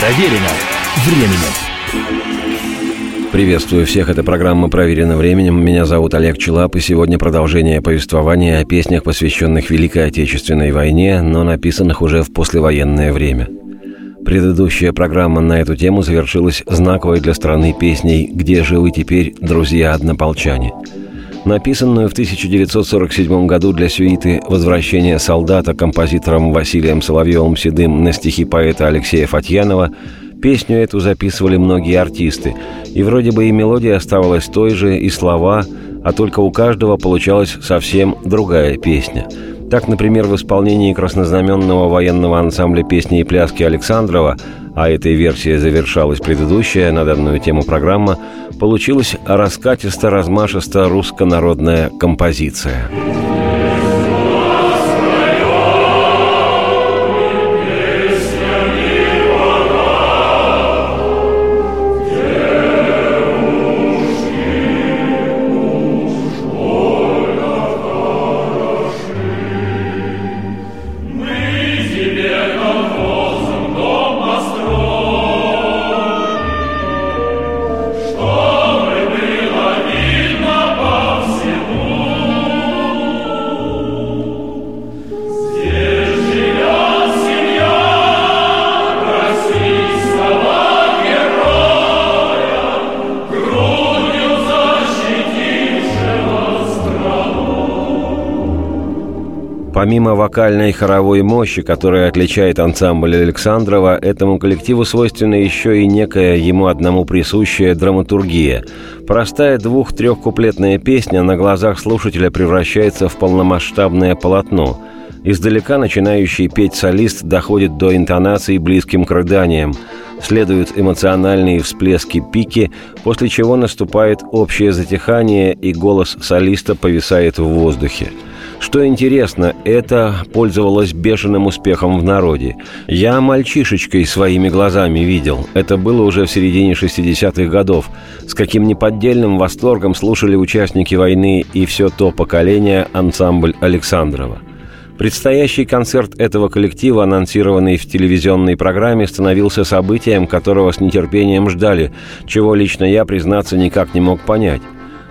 Проверено временем. Приветствую всех, это программа «Проверено временем». Меня зовут Олег Челап, и сегодня продолжение повествования о песнях, посвященных Великой Отечественной войне, но написанных уже в послевоенное время. Предыдущая программа на эту тему завершилась знаковой для страны песней «Где же вы теперь, друзья-однополчане?». Написанную в 1947 году для сюиты «Возвращение солдата» композитором Василием Соловьевым-Седым на стихи поэта Алексея Фатьянова – Песню эту записывали многие артисты, и вроде бы и мелодия оставалась той же, и слова, а только у каждого получалась совсем другая песня. Так, например, в исполнении краснознаменного военного ансамбля песни и пляски Александрова, а этой версией завершалась предыдущая на данную тему программа, получилась раскатисто-размашисто русско-народная композиция. Помимо вокальной и хоровой мощи, которая отличает ансамбль Александрова, этому коллективу свойственна еще и некая ему одному присущая драматургия. Простая двух-трехкуплетная песня на глазах слушателя превращается в полномасштабное полотно. Издалека начинающий петь солист доходит до интонаций, близким к рыданиям. Следуют эмоциональные всплески пики, после чего наступает общее затихание, и голос солиста повисает в воздухе. Что интересно, это пользовалось бешеным успехом в народе. Я мальчишечкой своими глазами видел. Это было уже в середине 60-х годов. С каким неподдельным восторгом слушали участники войны и все то поколение ансамбль Александрова. Предстоящий концерт этого коллектива, анонсированный в телевизионной программе, становился событием, которого с нетерпением ждали, чего лично я, признаться, никак не мог понять.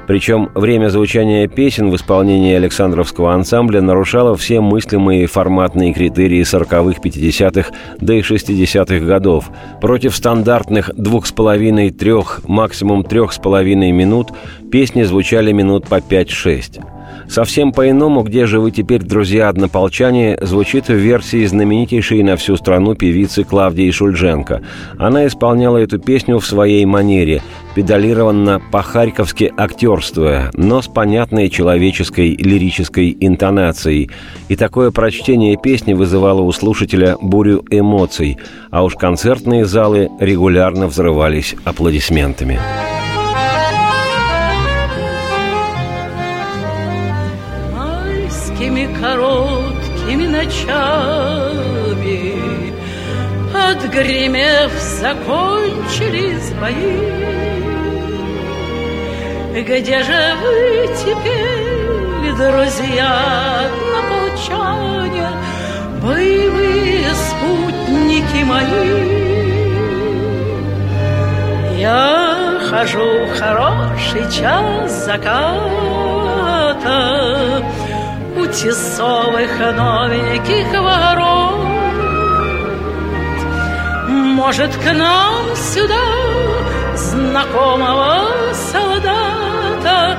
Причем время звучания песен в исполнении Александровского ансамбля нарушало все мыслимые форматные критерии 40-х, 50-х, да и 60-х годов. Против стандартных двух с половиной, трех, максимум трех с половиной минут песни звучали минут по 5-6. Совсем по-иному «Где же вы теперь, друзья-однополчане» звучит в версии знаменитейшей на всю страну певицы Клавдии Шульженко. Она исполняла эту песню в своей манере, педалированно по-харьковски актерствуя, но с понятной человеческой лирической интонацией. И такое прочтение песни вызывало у слушателя бурю эмоций, а уж концертные залы регулярно взрывались аплодисментами. короткими ночами Отгремев, закончились бои. Где же вы теперь, друзья, однополчане Боевые спутники мои. Я хожу в хороший час заката тесовых новеньких ворот. Может, к нам сюда знакомого солдата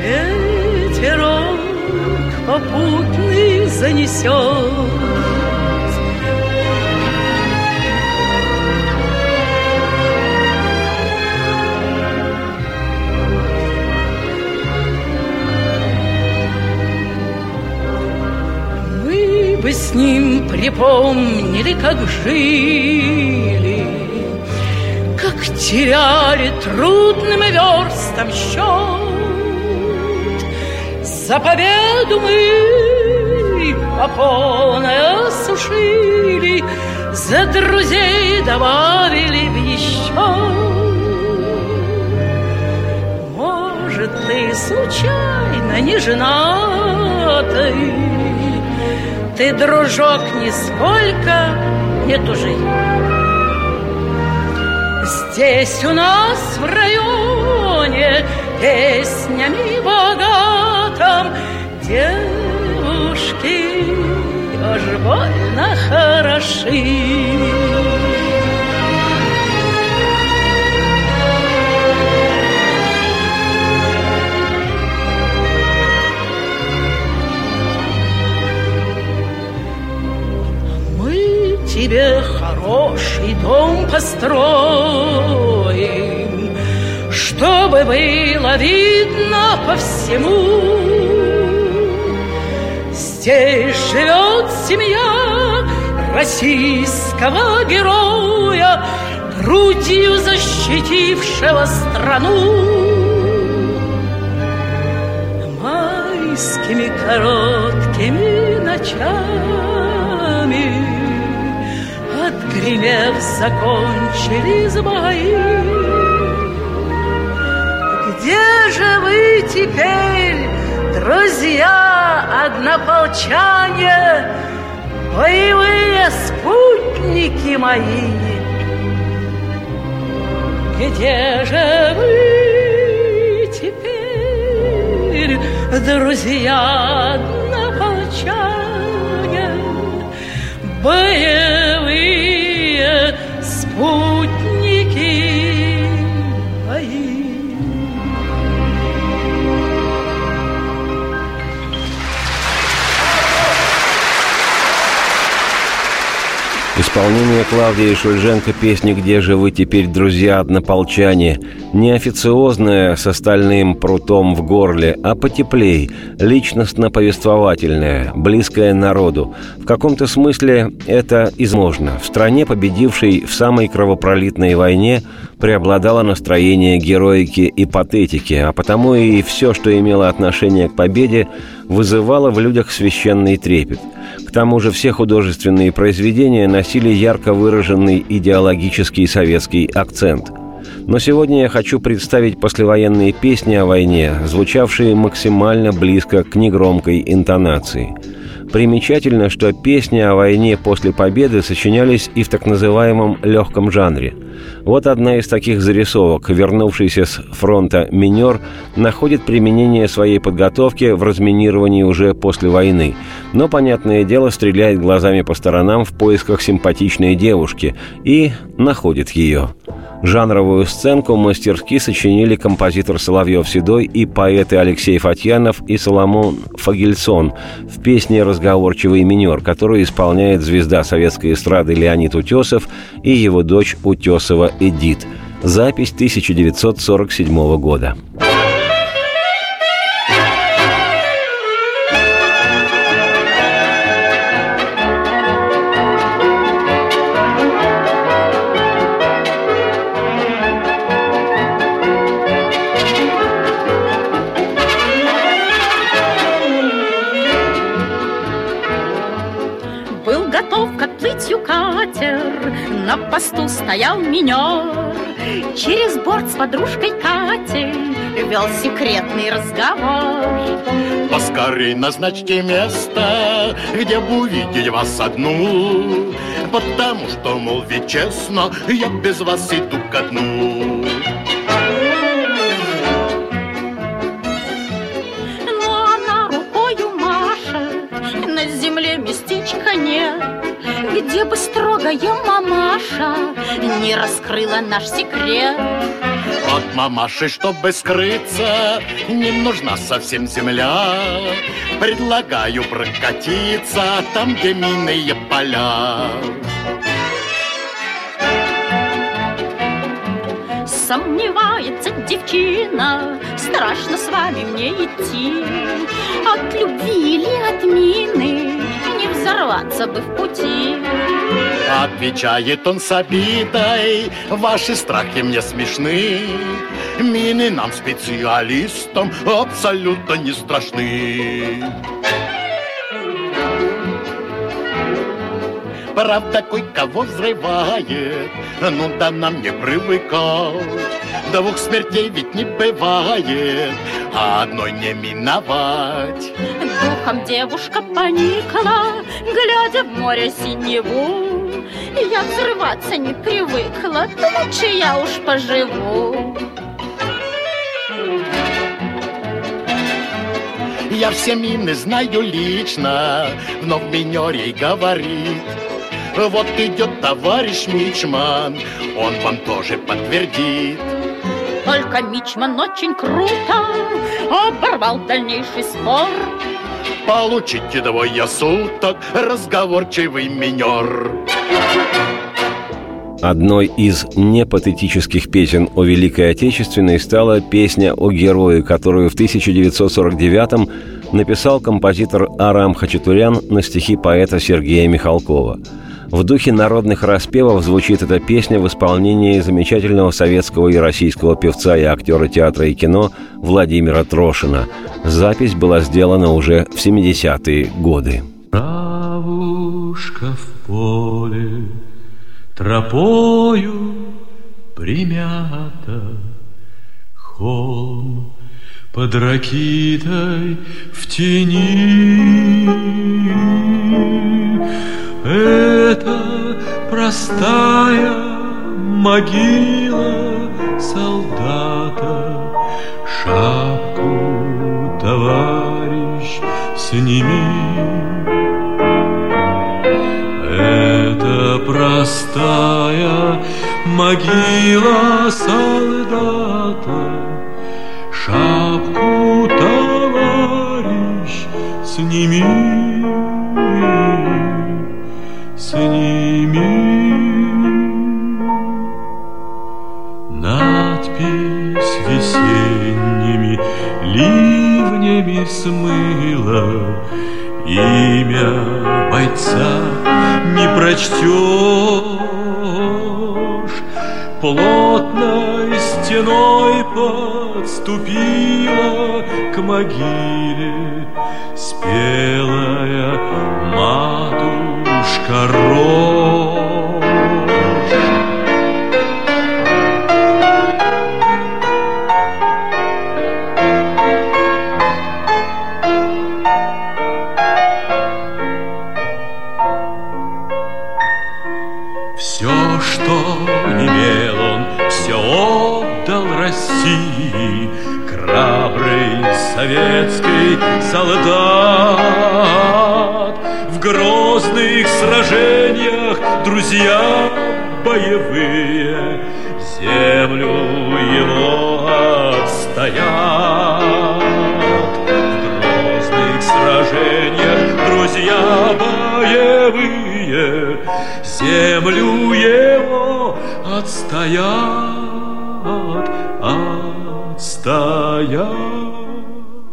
ветерок попутный занесет. Бы с ним припомнили, как жили, Как теряли трудным верстом счет. За победу мы по полной осушили, За друзей добавили в еще. Может, ты случайно не женатый, ты, дружок, нисколько не тужи. Здесь у нас в районе Песнями богатым Девушки уж больно хороши хороший дом построим, Чтобы было видно по всему. Здесь живет семья российского героя, Грудью защитившего страну. Майскими короткими ночами Отгремев, закончились бои. Где же вы теперь, друзья, однополчане, Боевые спутники мои? Где же вы теперь, друзья, однополчане, Боевые Исполнение Клавдии Шульженко песни «Где же вы теперь, друзья, однополчане» не официозное с остальным прутом в горле, а потеплей, личностно-повествовательное, близкое народу. В каком-то смысле это изможно. В стране, победившей в самой кровопролитной войне, преобладало настроение героики и патетики, а потому и все, что имело отношение к победе, вызывало в людях священный трепет – к тому же все художественные произведения носили ярко выраженный идеологический советский акцент. Но сегодня я хочу представить послевоенные песни о войне, звучавшие максимально близко к негромкой интонации – Примечательно, что песни о войне после победы сочинялись и в так называемом легком жанре. Вот одна из таких зарисовок. Вернувшийся с фронта минер находит применение своей подготовки в разминировании уже после войны. Но, понятное дело, стреляет глазами по сторонам в поисках симпатичной девушки и находит ее. Жанровую сценку мастерски сочинили композитор Соловьев-Седой и поэты Алексей Фатьянов и Соломон Фагельсон в песне «Разговорчивый минер», которую исполняет звезда советской эстрады Леонид Утесов и его дочь Утесова Эдит. Запись 1947 года. На посту стоял минер Через борт с подружкой Катей Вел секретный разговор. Поскорей назначьте место Где бы увидеть вас одну. Потому что, мол, ведь честно Я без вас иду ко дну Но она рукою машет На земле местечка нет где бы строгая мамаша Не раскрыла наш секрет. От мамаши, чтобы скрыться Не нужна совсем земля. Предлагаю прокатиться Там, где минные поля. Сомневается девчина Страшно с вами мне идти. От любви или от мины взорваться бы в пути. Отвечает он с обидой, ваши страхи мне смешны. Мины нам, специалистам, абсолютно не страшны. Правда, кое-кого взрывает, ну да нам не привыкать. Двух смертей ведь не бывает, а одной не миновать. Духом девушка поникла, глядя в море синеву. Я взрываться не привыкла, то лучше я уж поживу. Я все мины знаю лично, вновь минерей говорит. Вот идет товарищ Мичман, он вам тоже подтвердит. Только Мичман очень круто оборвал дальнейший спор. Получите двое суток, разговорчивый минер. Одной из непатетических песен о Великой Отечественной стала песня о герое, которую в 1949-м написал композитор Арам Хачатурян на стихи поэта Сергея Михалкова. В духе народных распевов звучит эта песня в исполнении замечательного советского и российского певца и актера театра и кино Владимира Трошина. Запись была сделана уже в 70-е годы. Травушка в поле Тропою примята. Холм под ракитой в тени. Это простая могила солдата. Шапку, товарищ, сними простая могила солдата, Шапку, товарищ, сними, сними. Надпись весенними ливнями смыла Имя бойца не прочтешь Плотной стеной подступила к могиле Спелая матушка рожь друзья боевые Землю его отстоят В грозных сражениях друзья боевые Землю его отстоят отстоят.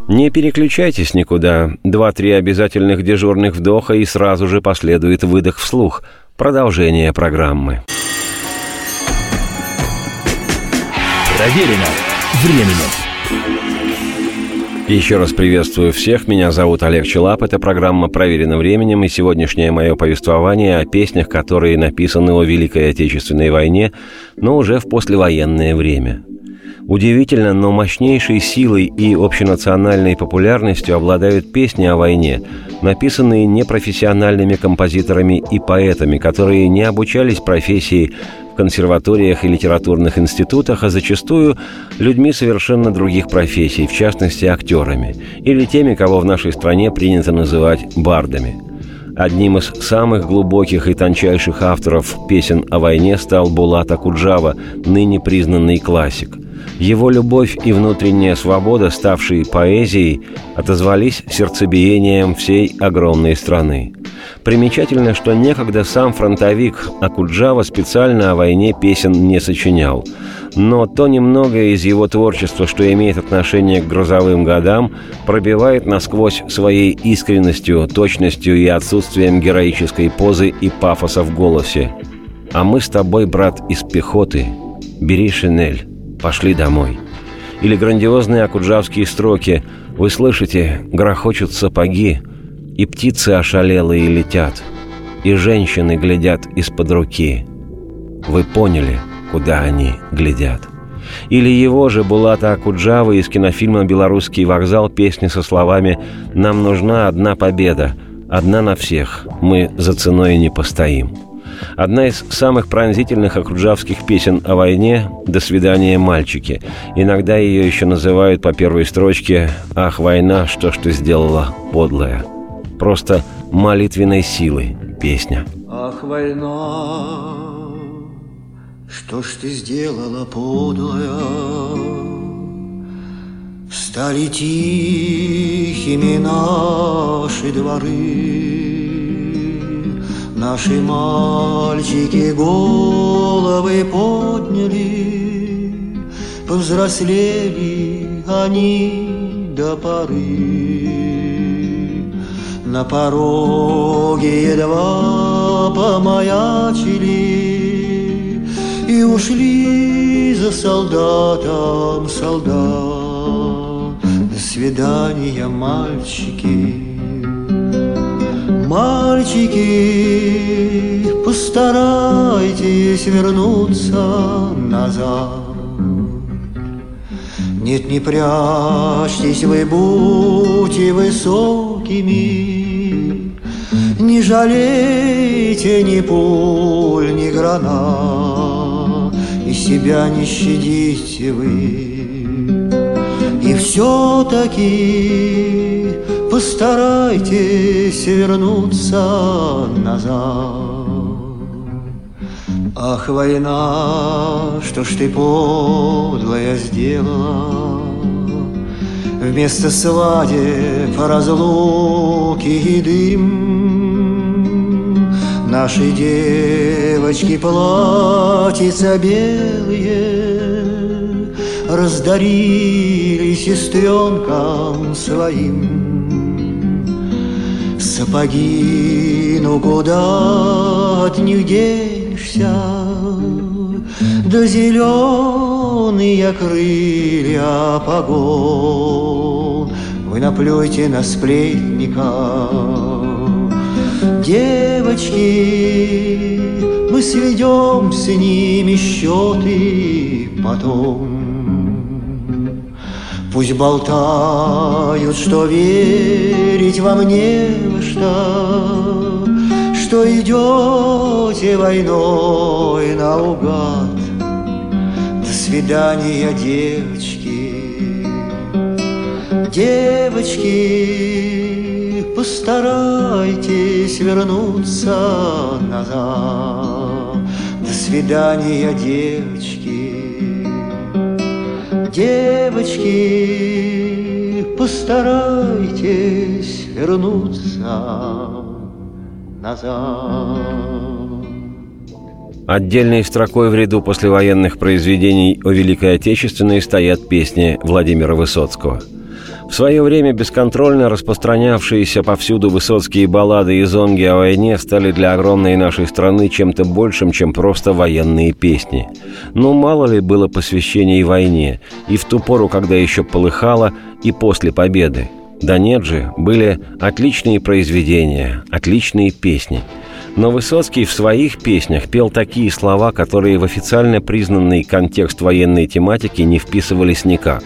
Не переключайтесь никуда. Два-три обязательных дежурных вдоха и сразу же последует выдох вслух. Продолжение программы. Проверено временем. Еще раз приветствую всех. Меня зовут Олег Челап. Это программа «Проверено временем». И сегодняшнее мое повествование о песнях, которые написаны о Великой Отечественной войне, но уже в послевоенное время – Удивительно, но мощнейшей силой и общенациональной популярностью обладают песни о войне, написанные непрофессиональными композиторами и поэтами, которые не обучались профессии консерваториях и литературных институтах, а зачастую людьми совершенно других профессий, в частности актерами, или теми, кого в нашей стране принято называть бардами. Одним из самых глубоких и тончайших авторов песен о войне стал Булат Акуджава, ныне признанный классик – его любовь и внутренняя свобода, ставшие поэзией, отозвались сердцебиением всей огромной страны. Примечательно, что некогда сам фронтовик Акуджава специально о войне песен не сочинял. Но то немногое из его творчества, что имеет отношение к грозовым годам, пробивает насквозь своей искренностью, точностью и отсутствием героической позы и пафоса в голосе. «А мы с тобой, брат, из пехоты. Бери шинель» пошли домой. Или грандиозные акуджавские строки «Вы слышите, грохочут сапоги, и птицы ошалелые летят». и женщины глядят из-под руки. Вы поняли, куда они глядят. Или его же Булата Акуджава из кинофильма «Белорусский вокзал» песни со словами «Нам нужна одна победа, одна на всех, мы за ценой не постоим». Одна из самых пронзительных акруджавских песен о войне «До свидания, мальчики». Иногда ее еще называют по первой строчке «Ах, война, что ж ты сделала, подлая». Просто молитвенной силы песня. Ах, война, что ж ты сделала, подлая? Стали тихими наши дворы, Наши мальчики головы подняли, Повзрослели они до поры. На пороге едва помаячили И ушли за солдатом солдат. До свидания, мальчики, Мальчики, постарайтесь вернуться назад. Нет, не прячьтесь вы, будьте высокими, Не жалейте ни пуль, ни гранат, И себя не щадите вы. И все-таки Постарайтесь вернуться назад. Ах, война, что ж ты подлая сделала? Вместо свадеб разлуки и дым Наши девочки платьица белые Раздарили сестренкам своим Сапоги, ну куда от них денешься? Да зеленые крылья погон. Вы наплюйте на сплетника. Девочки, мы сведем с ними счеты потом Пусть болтают, что верить вам не во что, Что идете войной наугад. До свидания, девочки, девочки, Постарайтесь вернуться назад. До свидания, девочки, Девочки, постарайтесь вернуться назад. Отдельной строкой в ряду послевоенных произведений о Великой Отечественной стоят песни Владимира Высоцкого – в свое время бесконтрольно распространявшиеся повсюду высоцкие баллады и зонги о войне стали для огромной нашей страны чем-то большим, чем просто военные песни. Но мало ли было посвящений войне, и в ту пору, когда еще полыхало, и после победы. Да нет же, были отличные произведения, отличные песни. Но Высоцкий в своих песнях пел такие слова, которые в официально признанный контекст военной тематики не вписывались никак.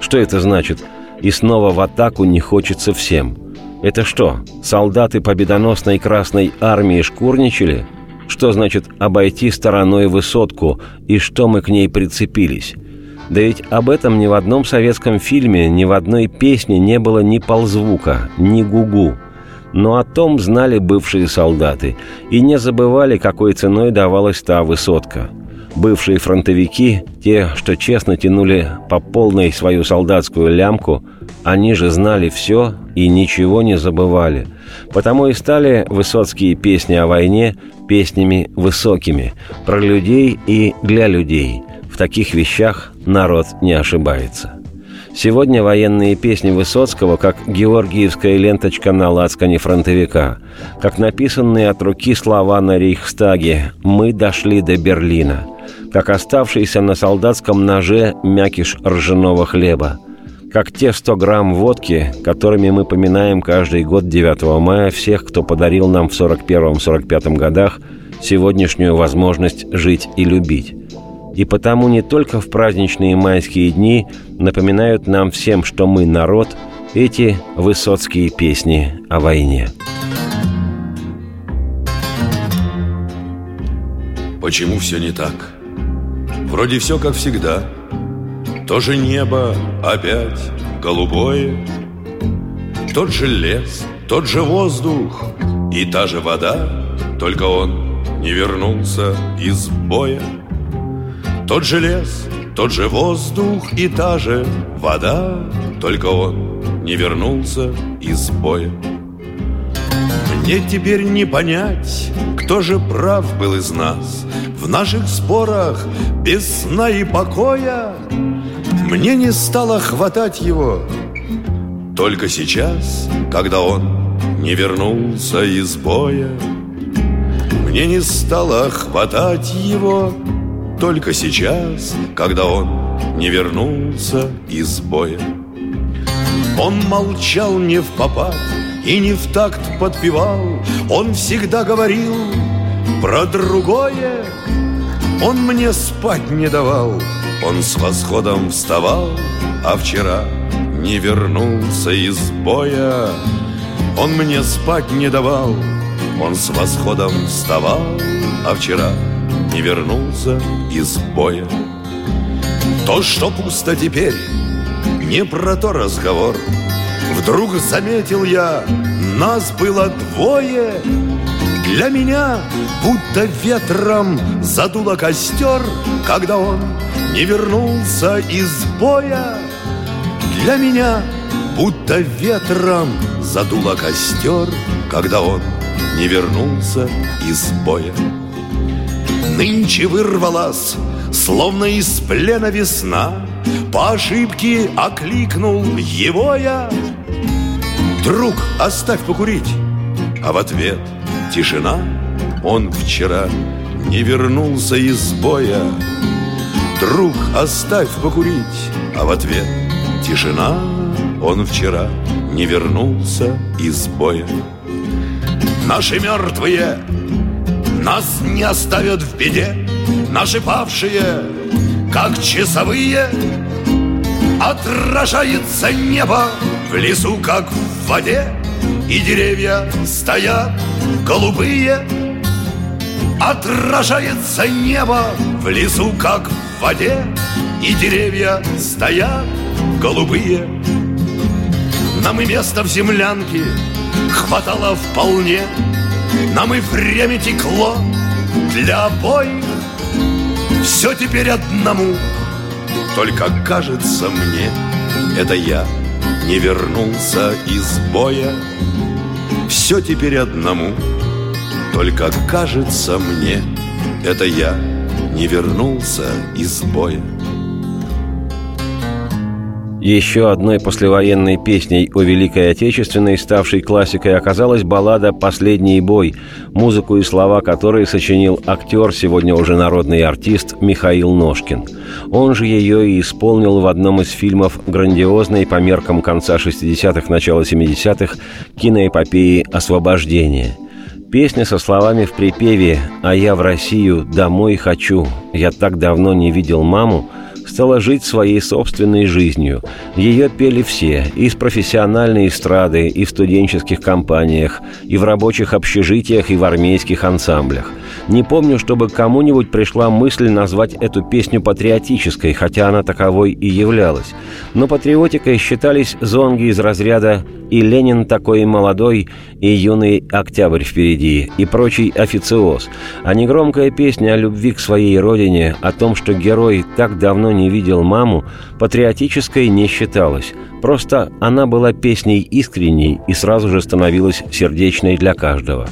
Что это значит – и снова в атаку не хочется всем. Это что, солдаты победоносной Красной Армии шкурничали? Что значит обойти стороной высотку и что мы к ней прицепились? Да ведь об этом ни в одном советском фильме, ни в одной песне не было ни ползвука, ни гугу. Но о том знали бывшие солдаты и не забывали, какой ценой давалась та высотка – Бывшие фронтовики, те, что честно тянули по полной свою солдатскую лямку, они же знали все и ничего не забывали. Потому и стали высоцкие песни о войне песнями высокими, про людей и для людей. В таких вещах народ не ошибается. Сегодня военные песни Высоцкого, как георгиевская ленточка на лацкане фронтовика, как написанные от руки слова на Рейхстаге «Мы дошли до Берлина», как оставшийся на солдатском ноже мякиш ржаного хлеба, как те 100 грамм водки, которыми мы поминаем каждый год 9 мая всех, кто подарил нам в 41-45 годах сегодняшнюю возможность жить и любить. И потому не только в праздничные майские дни напоминают нам всем, что мы народ, эти высоцкие песни о войне. Почему все не так? Вроде все как всегда. То же небо опять голубое, Тот же лес, тот же воздух и та же вода, Только он не вернулся из боя. Тот же лес, тот же воздух и та же вода, Только он не вернулся из боя. Мне теперь не понять, кто же прав был из нас В наших спорах без сна и покоя Мне не стало хватать его Только сейчас, когда он не вернулся из боя Мне не стало хватать его Только сейчас, когда он не вернулся из боя Он молчал не в попад и не в такт подпевал. Он всегда говорил про другое. Он мне спать не давал, он с восходом вставал, а вчера не вернулся из боя. Он мне спать не давал, он с восходом вставал, а вчера не вернулся из боя. То, что пусто теперь, не про то разговор — Вдруг заметил я, нас было двое Для меня будто ветром задуло костер Когда он не вернулся из боя. Для меня будто ветром задуло костер Когда он не вернулся из боя. Нынче вырвалась, словно из плена весна По ошибке окликнул его я. Друг, оставь покурить! А в ответ тишина. Он вчера не вернулся из боя. Друг, оставь покурить. А в ответ тишина. Он вчера не вернулся из боя. Наши мертвые нас не оставят в беде. Наши павшие, как часовые Отражается небо. В лесу, как в воде И деревья стоят голубые Отражается небо в лесу, как в воде И деревья стоят голубые. Нам и место в землянке хватало вполне Нам и время текло для обоих. Все теперь одному Только кажется мне, это я не вернулся из боя Все теперь одному. Только кажется мне. Это я не вернулся из боя еще одной послевоенной песней о Великой Отечественной, ставшей классикой, оказалась баллада «Последний бой», музыку и слова которой сочинил актер, сегодня уже народный артист Михаил Ножкин. Он же ее и исполнил в одном из фильмов грандиозной по меркам конца 60-х, начала 70-х киноэпопеи «Освобождение». Песня со словами в припеве «А я в Россию домой хочу, я так давно не видел маму» стала жить своей собственной жизнью. Ее пели все, и с профессиональной эстрады, и в студенческих компаниях, и в рабочих общежитиях, и в армейских ансамблях. Не помню, чтобы кому-нибудь пришла мысль назвать эту песню патриотической, хотя она таковой и являлась. Но патриотикой считались зонги из разряда «И Ленин такой молодой, и юный октябрь впереди», и прочий официоз, а негромкая песня о любви к своей родине, о том, что герой так давно не видел маму, патриотической не считалась. Просто она была песней искренней и сразу же становилась сердечной для каждого.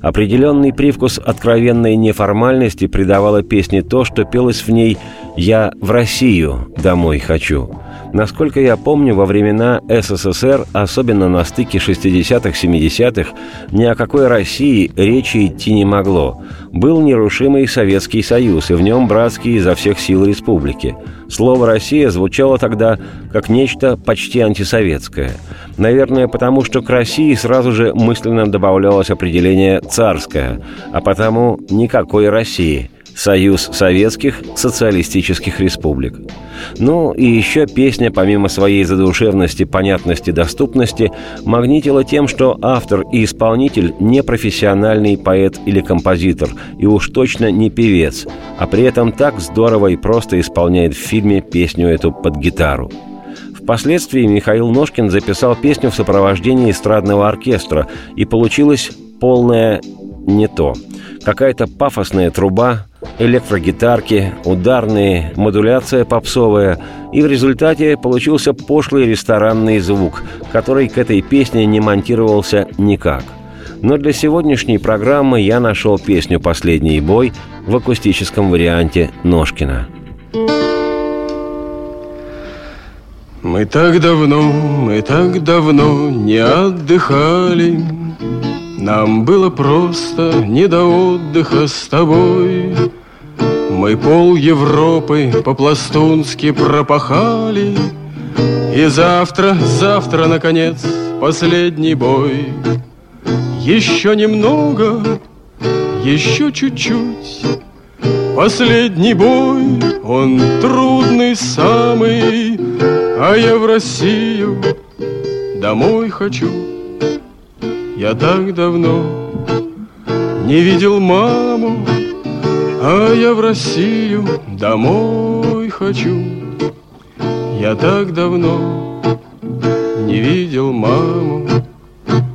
Определенный привкус откровенной неформальности придавало песне то, что пелось в ней «Я в Россию домой хочу». Насколько я помню, во времена СССР, особенно на стыке 60-х, 70-х, ни о какой России речи идти не могло. Был нерушимый Советский Союз, и в нем братские изо всех сил республики. Слово «Россия» звучало тогда как нечто почти антисоветское. Наверное, потому что к России сразу же мысленно добавлялось определение «царское», а потому никакой России – Союз Советских Социалистических Республик. Ну и еще песня, помимо своей задушевности, понятности, доступности, магнитила тем, что автор и исполнитель не профессиональный поэт или композитор, и уж точно не певец, а при этом так здорово и просто исполняет в фильме песню эту под гитару. Впоследствии Михаил Ножкин записал песню в сопровождении эстрадного оркестра, и получилось полное не то. Какая-то пафосная труба, электрогитарки, ударные, модуляция попсовая, и в результате получился пошлый ресторанный звук, который к этой песне не монтировался никак. Но для сегодняшней программы я нашел песню «Последний бой» в акустическом варианте Ножкина. Мы так давно, мы так давно не отдыхали нам было просто не до отдыха с тобой. Мы пол Европы по-пластунски пропахали. И завтра, завтра, наконец, последний бой. Еще немного, еще чуть-чуть. Последний бой, он трудный самый. А я в Россию домой хочу я так давно не видел маму, А я в Россию домой хочу. Я так давно не видел маму.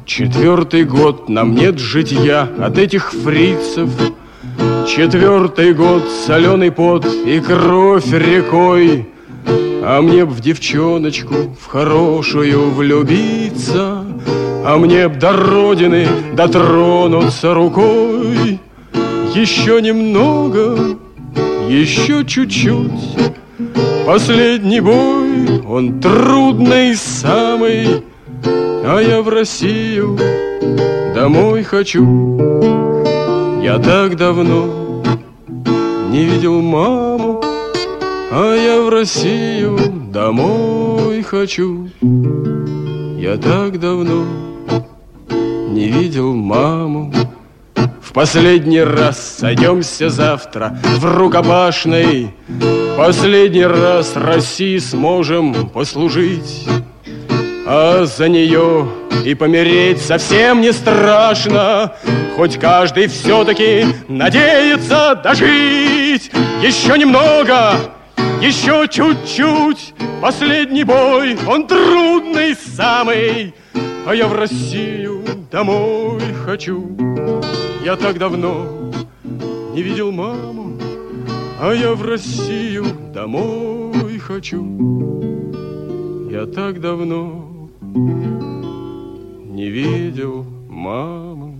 Четвертый год нам нет житья от этих фрицев. Четвертый год соленый пот и кровь рекой. А мне б в девчоночку, в хорошую влюбиться, А мне б до родины дотронуться рукой. Еще немного, еще чуть-чуть, Последний бой, он трудный самый, А я в Россию домой хочу. Я так давно не видел маму, а я в Россию домой хочу Я так давно не видел маму. В последний раз сойдемся завтра в рукопашной Последний раз России сможем послужить. А за нее и помереть совсем не страшно. Хоть каждый все-таки надеется дожить. Еще немного, еще чуть-чуть, последний бой, он трудный самый, а я в Россию домой хочу. Я так давно не видел маму, а я в Россию домой хочу. Я так давно не видел маму.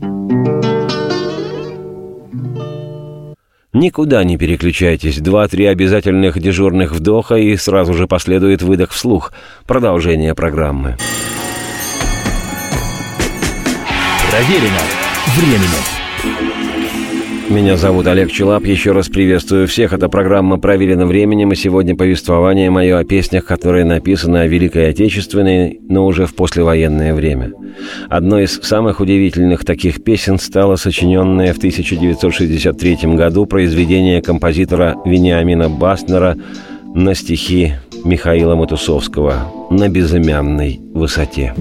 Никуда не переключайтесь. Два-три обязательных дежурных вдоха и сразу же последует выдох вслух. Продолжение программы. Проверено временем. Меня зовут Олег Челап. Еще раз приветствую всех. Это программа «Проверено временем», и сегодня повествование мое о песнях, которые написаны о Великой Отечественной, но уже в послевоенное время. Одной из самых удивительных таких песен стало сочиненное в 1963 году произведение композитора Вениамина Бастнера на стихи Михаила Матусовского «На безымянной высоте».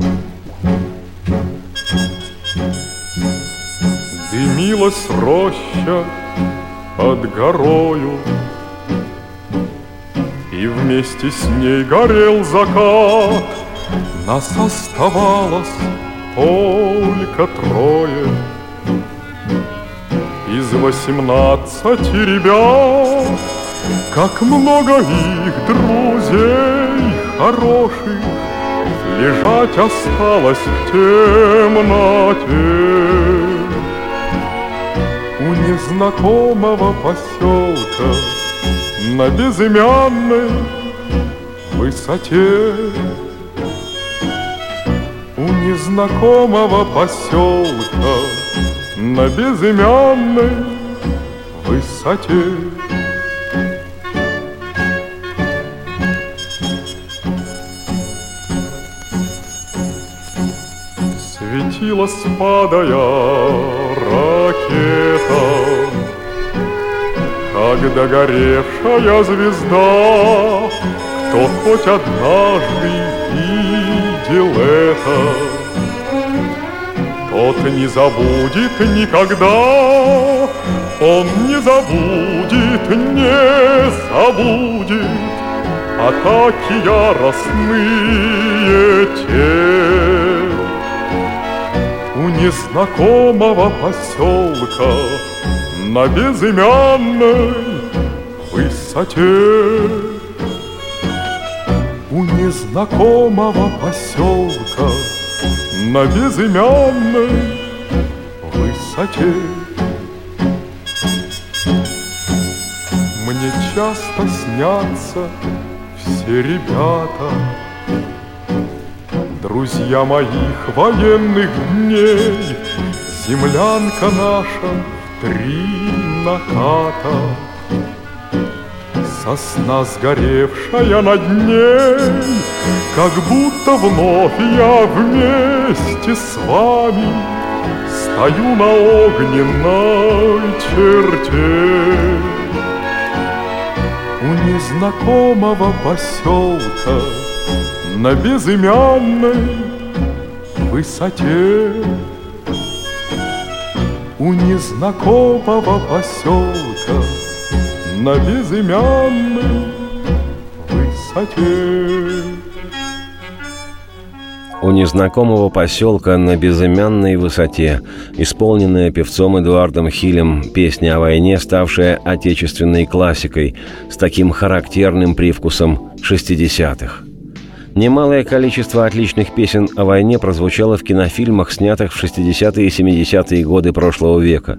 Дымилась роща под горою, И вместе с ней горел закат. Нас оставалось только трое Из восемнадцати ребят Как много их друзей хороших Лежать осталось в темноте. У незнакомого поселка на безымянной высоте. У незнакомого поселка на безымянной высоте Светилась, падая ракета. Как догоревшая звезда Кто хоть однажды видел это Тот не забудет никогда. Он не забудет, не забудет Атаки яростные те незнакомого поселка на безымянной высоте. У незнакомого поселка на безымянной высоте. Мне часто снятся все ребята, Друзья моих военных дней, Землянка наша три наката. Сосна сгоревшая над ней, Как будто вновь я вместе с вами Стою на огненной черте. У незнакомого поселка на безымянной высоте. У незнакомого поселка на безымянной высоте у незнакомого поселка на безымянной высоте, исполненная певцом Эдуардом Хилем, песня о войне, ставшая отечественной классикой, с таким характерным привкусом 60-х. Немалое количество отличных песен о войне прозвучало в кинофильмах, снятых в 60-е и 70-е годы прошлого века.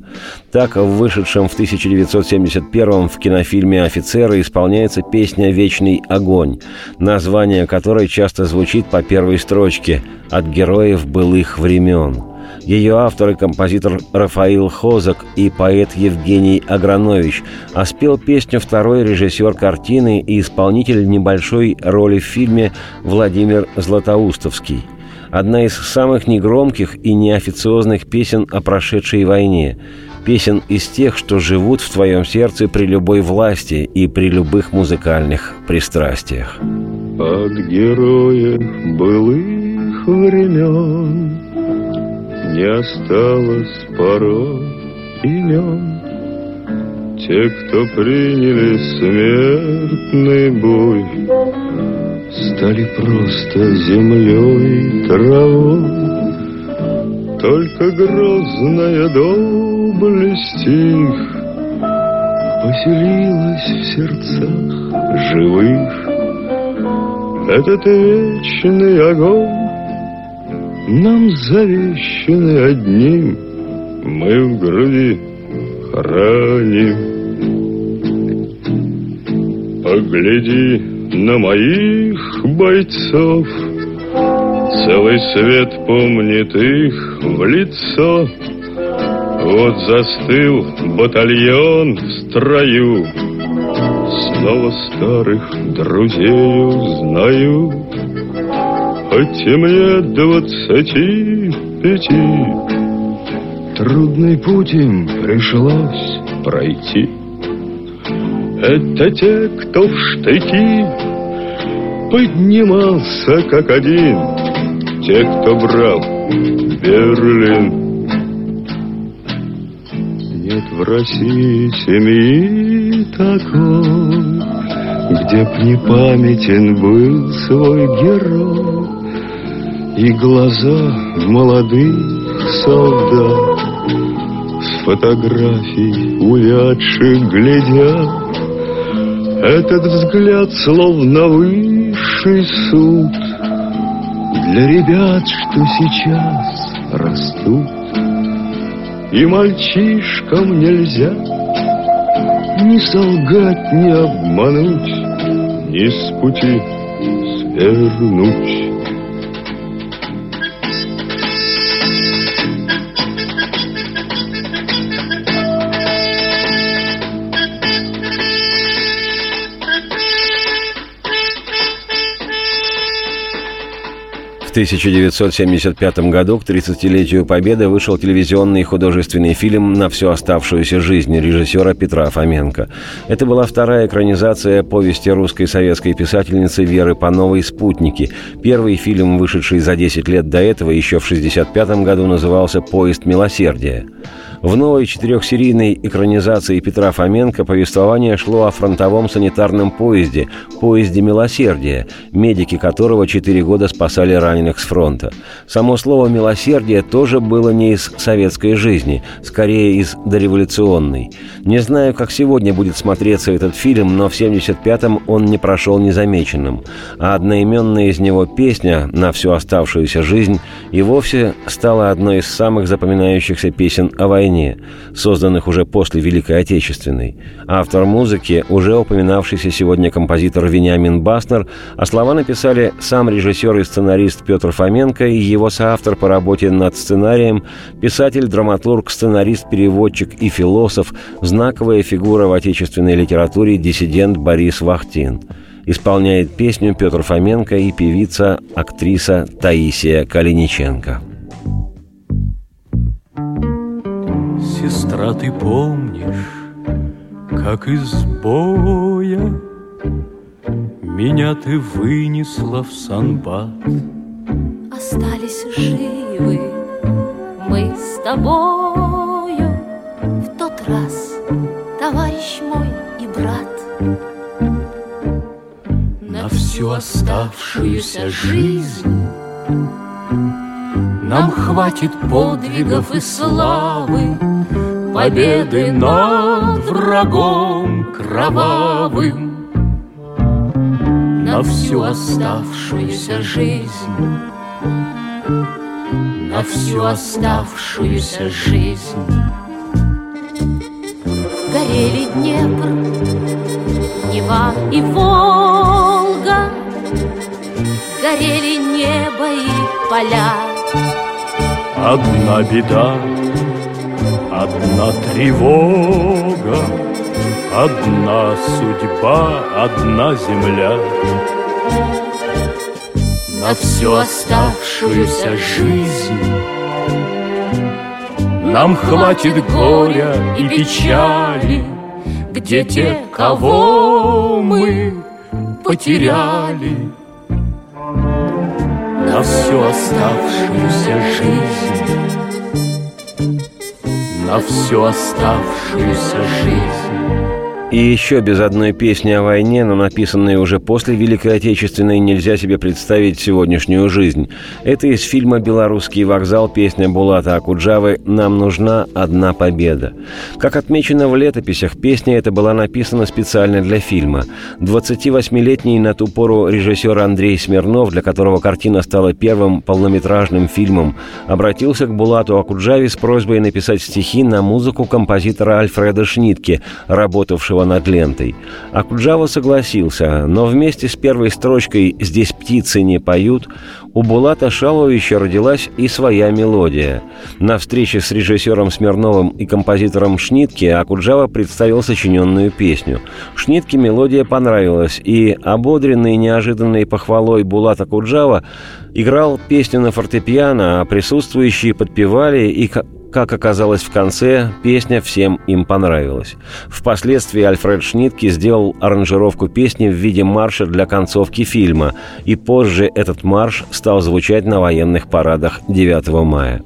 Так, в вышедшем в 1971 в кинофильме «Офицеры» исполняется песня «Вечный огонь», название которой часто звучит по первой строчке «От героев былых времен». Ее автор и композитор Рафаил Хозак и поэт Евгений Агранович, а спел песню второй режиссер картины и исполнитель небольшой роли в фильме Владимир Златоустовский. Одна из самых негромких и неофициозных песен о прошедшей войне. Песен из тех, что живут в твоем сердце при любой власти и при любых музыкальных пристрастиях. От героев былых времен не осталось порой имен. Те, кто приняли смертный бой, Стали просто землей, травой. Только грозная доблесть их Поселилась в сердцах живых. Этот вечный огонь нам завещаны одним, мы в груди храним. Погляди на моих бойцов, Целый свет помнит их в лицо. Вот застыл батальон в строю, Снова старых друзей узнаю. Хоть мне двадцати пяти, Трудный путь им пришлось пройти. Это те, кто в штыки Поднимался как один, Те, кто брал Берлин. Нет в России семьи такой, Где б не памятен был свой герой. И глаза молодых солдат С фотографий увядших глядят Этот взгляд словно высший суд Для ребят, что сейчас растут И мальчишкам нельзя ни солгать, ни обмануть, ни с пути свернуть. 1975 году к 30-летию Победы вышел телевизионный и художественный фильм «На всю оставшуюся жизнь» режиссера Петра Фоменко. Это была вторая экранизация повести русской советской писательницы Веры Пановой «Спутники». Первый фильм, вышедший за 10 лет до этого, еще в 1965 году, назывался «Поезд милосердия». В новой четырехсерийной экранизации Петра Фоменко повествование шло о фронтовом санитарном поезде, поезде милосердия, медики которого четыре года спасали раненых с фронта. Само слово «милосердие» тоже было не из советской жизни, скорее из дореволюционной. Не знаю, как сегодня будет смотреться этот фильм, но в 75-м он не прошел незамеченным, а одноименная из него песня «На всю оставшуюся жизнь» и вовсе стала одной из самых запоминающихся песен о войне войне, созданных уже после Великой Отечественной. Автор музыки – уже упоминавшийся сегодня композитор Вениамин Баснер, а слова написали сам режиссер и сценарист Петр Фоменко и его соавтор по работе над сценарием, писатель, драматург, сценарист, переводчик и философ, знаковая фигура в отечественной литературе диссидент Борис Вахтин – исполняет песню Петр Фоменко и певица, актриса Таисия Калиниченко. Сестра, ты помнишь, как из боя Меня ты вынесла в санбат? Остались живы мы с тобою. В тот раз, товарищ мой и брат На всю оставшуюся жизнь Нам хватит подвигов и славы победы над врагом кровавым на всю оставшуюся жизнь, на всю оставшуюся жизнь. Горели Днепр, Нева и Волга, горели небо и поля. Одна беда Одна тревога, одна судьба, одна земля. На всю оставшуюся жизнь Нам хватит горя и печали, Где те, кого мы потеряли. На всю оставшуюся жизнь на всю оставшуюся жизнь. И еще без одной песни о войне, но написанной уже после Великой Отечественной, нельзя себе представить сегодняшнюю жизнь. Это из фильма «Белорусский вокзал» песня Булата Акуджавы «Нам нужна одна победа». Как отмечено в летописях, песня эта была написана специально для фильма. 28-летний на ту пору режиссер Андрей Смирнов, для которого картина стала первым полнометражным фильмом, обратился к Булату Акуджаве с просьбой написать стихи на музыку композитора Альфреда Шнитке, работавшего над лентой. Акуджава согласился, но вместе с первой строчкой «Здесь птицы не поют» у Булата Шаловича родилась и своя мелодия. На встрече с режиссером Смирновым и композитором Шнитке Акуджава представил сочиненную песню. Шнитке мелодия понравилась, и, ободренный неожиданной похвалой Булат Акуджава, играл песню на фортепиано, а присутствующие подпевали и как оказалось в конце, песня всем им понравилась. Впоследствии Альфред Шнитке сделал аранжировку песни в виде марша для концовки фильма, и позже этот марш стал звучать на военных парадах 9 мая.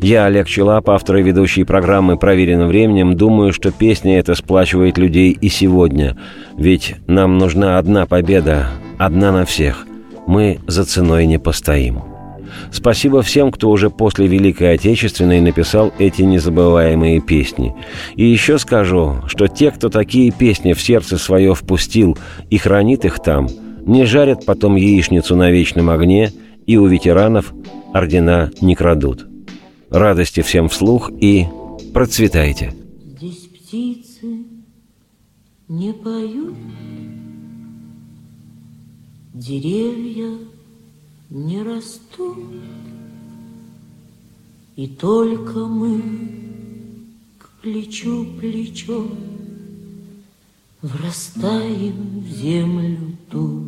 Я, Олег Челап, автор и ведущий программы «Проверено временем», думаю, что песня эта сплачивает людей и сегодня. Ведь нам нужна одна победа, одна на всех. Мы за ценой не постоим. Спасибо всем, кто уже после Великой Отечественной написал эти незабываемые песни. И еще скажу, что те, кто такие песни в сердце свое впустил и хранит их там, не жарят потом яичницу на вечном огне и у ветеранов ордена не крадут. Радости всем вслух и процветайте! Здесь птицы не поют, деревья не растут, и только мы к плечу плечо врастаем в землю ту.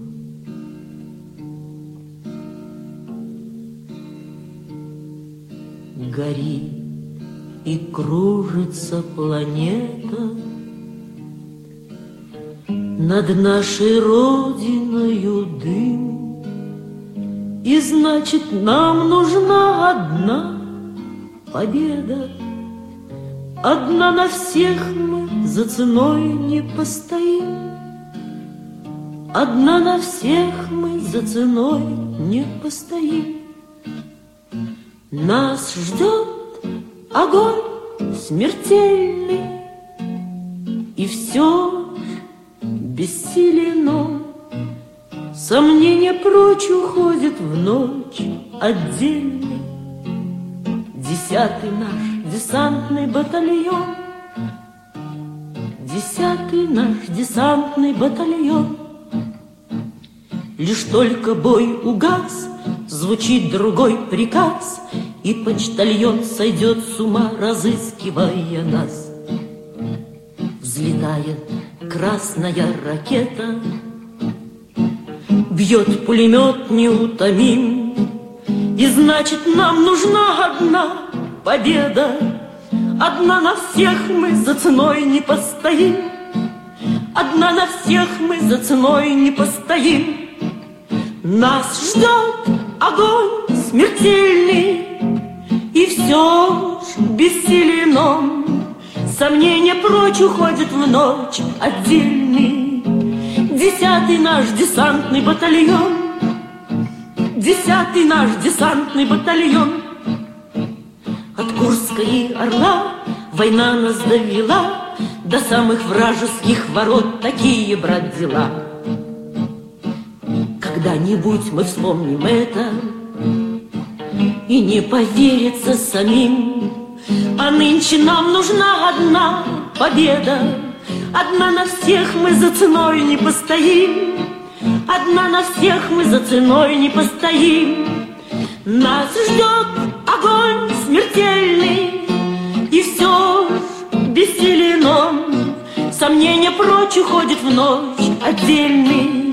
Горит и кружится планета Над нашей родиною дым И значит нам нужна одна победа. Одна на всех мы за ценой не постоим. Одна на всех мы за ценой не постоим. Нас ждет огонь смертельный И все бессилено Сомнение прочь уходит в ночь отдельный Десятый наш десантный батальон. Десятый наш десантный батальон. Лишь только бой угас, звучит другой приказ, И почтальон сойдет с ума, разыскивая нас. Взлетает красная ракета, Бьет пулемет неутомим, И значит нам нужна одна победа, Одна на всех мы за ценой не постоим, Одна на всех мы за ценой не постоим. Нас ждет огонь смертельный, И все ж бессилен он. Сомнения прочь уходят в ночь отдельный. Десятый наш десантный батальон, Десятый наш десантный батальон. От Курска и Орла война нас довела. До самых вражеских ворот такие, брат, дела. Когда-нибудь мы вспомним это. И не поверится самим. А нынче нам нужна одна победа Одна на всех мы за ценой не постоим. Одна на всех мы за ценой не постоим. Нас ждет огонь смертельный И все бессилен он Сомнения прочь уходит в ночь отдельный.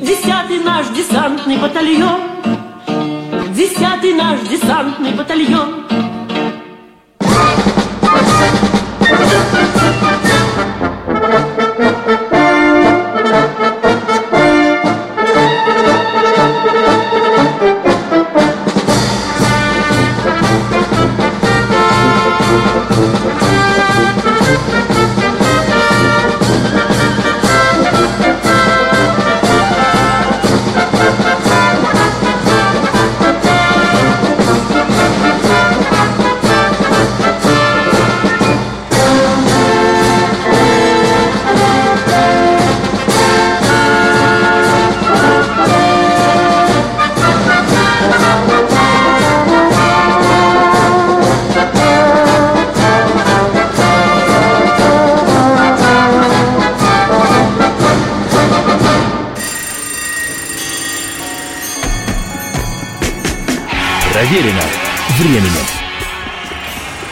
Десятый наш десантный батальон. Десятый наш десантный батальон